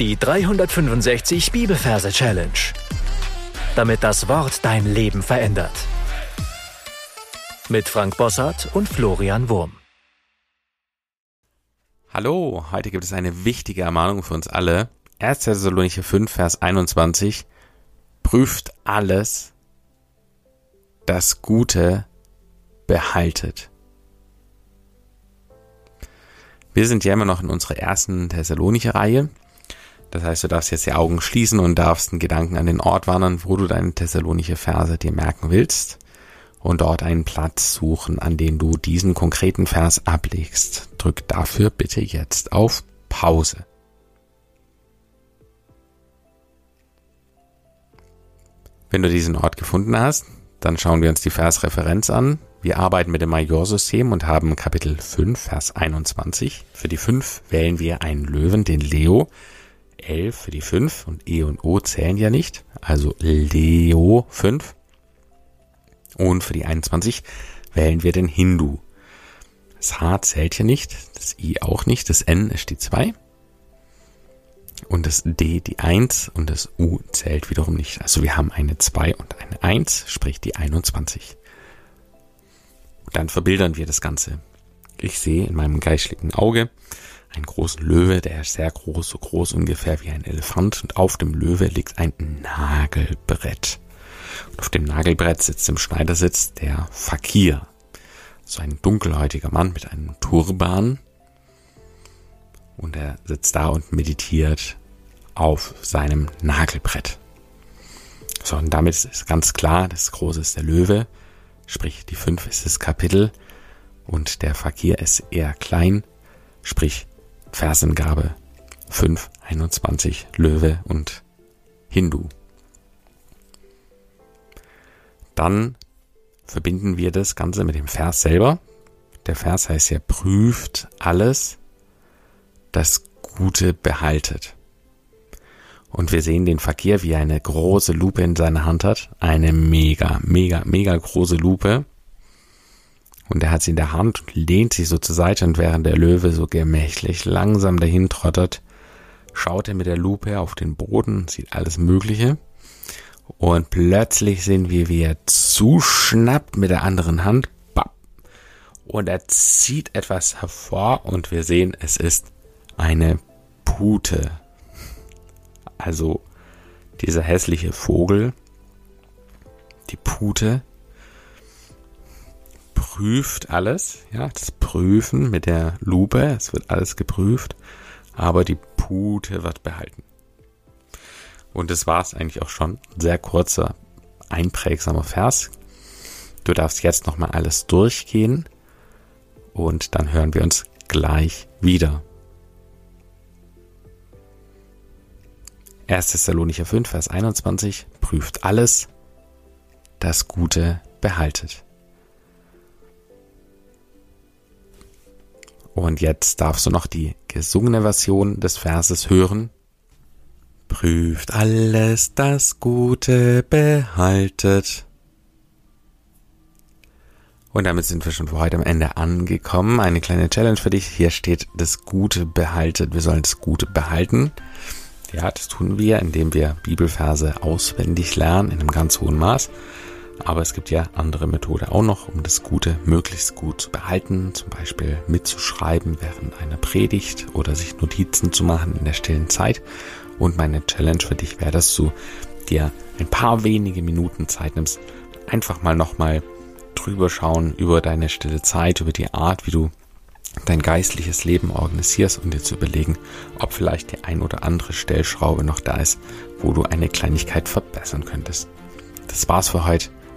Die 365 Bibelverse Challenge. Damit das Wort dein Leben verändert. Mit Frank Bossart und Florian Wurm. Hallo, heute gibt es eine wichtige Ermahnung für uns alle. 1. Thessalonicher 5, Vers 21. Prüft alles, das Gute behaltet. Wir sind ja immer noch in unserer ersten Thessalonicher Reihe das heißt, du darfst jetzt die Augen schließen und darfst einen Gedanken an den Ort wandern, wo du deine thessalonische Verse dir merken willst und dort einen Platz suchen, an den du diesen konkreten Vers ablegst. Drück dafür bitte jetzt auf Pause. Wenn du diesen Ort gefunden hast, dann schauen wir uns die Versreferenz an. Wir arbeiten mit dem Majorsystem und haben Kapitel 5, Vers 21. Für die 5 wählen wir einen Löwen, den Leo. L für die 5 und E und O zählen ja nicht, also Leo 5. Und für die 21 wählen wir den Hindu. Das H zählt hier nicht, das I auch nicht, das N ist die 2 und das D die 1 und das U zählt wiederum nicht. Also wir haben eine 2 und eine 1, sprich die 21. Und dann verbildern wir das Ganze. Ich sehe in meinem geistlichen Auge einen großen Löwe, der ist sehr groß, so groß ungefähr wie ein Elefant. Und auf dem Löwe liegt ein Nagelbrett. Und auf dem Nagelbrett sitzt im Schneidersitz der Fakir, so ein dunkelhäutiger Mann mit einem Turban. Und er sitzt da und meditiert auf seinem Nagelbrett. So, und damit ist ganz klar, das Große ist der Löwe, sprich die fünf ist das Kapitel. Und der Fakir ist eher klein, sprich Versengabe 5, 21, Löwe und Hindu. Dann verbinden wir das Ganze mit dem Vers selber. Der Vers heißt ja, prüft alles, das Gute behaltet. Und wir sehen den Verkehr, wie er eine große Lupe in seiner Hand hat. Eine mega, mega, mega große Lupe. Und er hat sie in der Hand und lehnt sie so zur Seite und während der Löwe so gemächlich langsam dahin trottert, schaut er mit der Lupe auf den Boden, sieht alles Mögliche. Und plötzlich sehen wir, wie er zuschnappt mit der anderen Hand. Und er zieht etwas hervor und wir sehen, es ist eine Pute. Also dieser hässliche Vogel, die Pute, prüft alles, ja, das Prüfen mit der Lupe, es wird alles geprüft, aber die Pute wird behalten. Und das war es eigentlich auch schon. Sehr kurzer, einprägsamer Vers. Du darfst jetzt nochmal alles durchgehen und dann hören wir uns gleich wieder. 1. Thessalonicher 5, Vers 21 prüft alles, das Gute behaltet. Und jetzt darfst du noch die gesungene Version des Verses hören. Prüft alles das Gute behaltet. Und damit sind wir schon für heute am Ende angekommen. Eine kleine Challenge für dich. Hier steht das Gute behaltet. Wir sollen das Gute behalten. Ja, das tun wir, indem wir Bibelverse auswendig lernen in einem ganz hohen Maß. Aber es gibt ja andere Methode auch noch, um das Gute möglichst gut zu behalten, zum Beispiel mitzuschreiben während einer Predigt oder sich Notizen zu machen in der stillen Zeit. Und meine Challenge für dich wäre, dass du dir ein paar wenige Minuten Zeit nimmst, einfach mal nochmal drüber schauen über deine stille Zeit, über die Art, wie du dein geistliches Leben organisierst und dir zu überlegen, ob vielleicht die ein oder andere Stellschraube noch da ist, wo du eine Kleinigkeit verbessern könntest. Das war's für heute.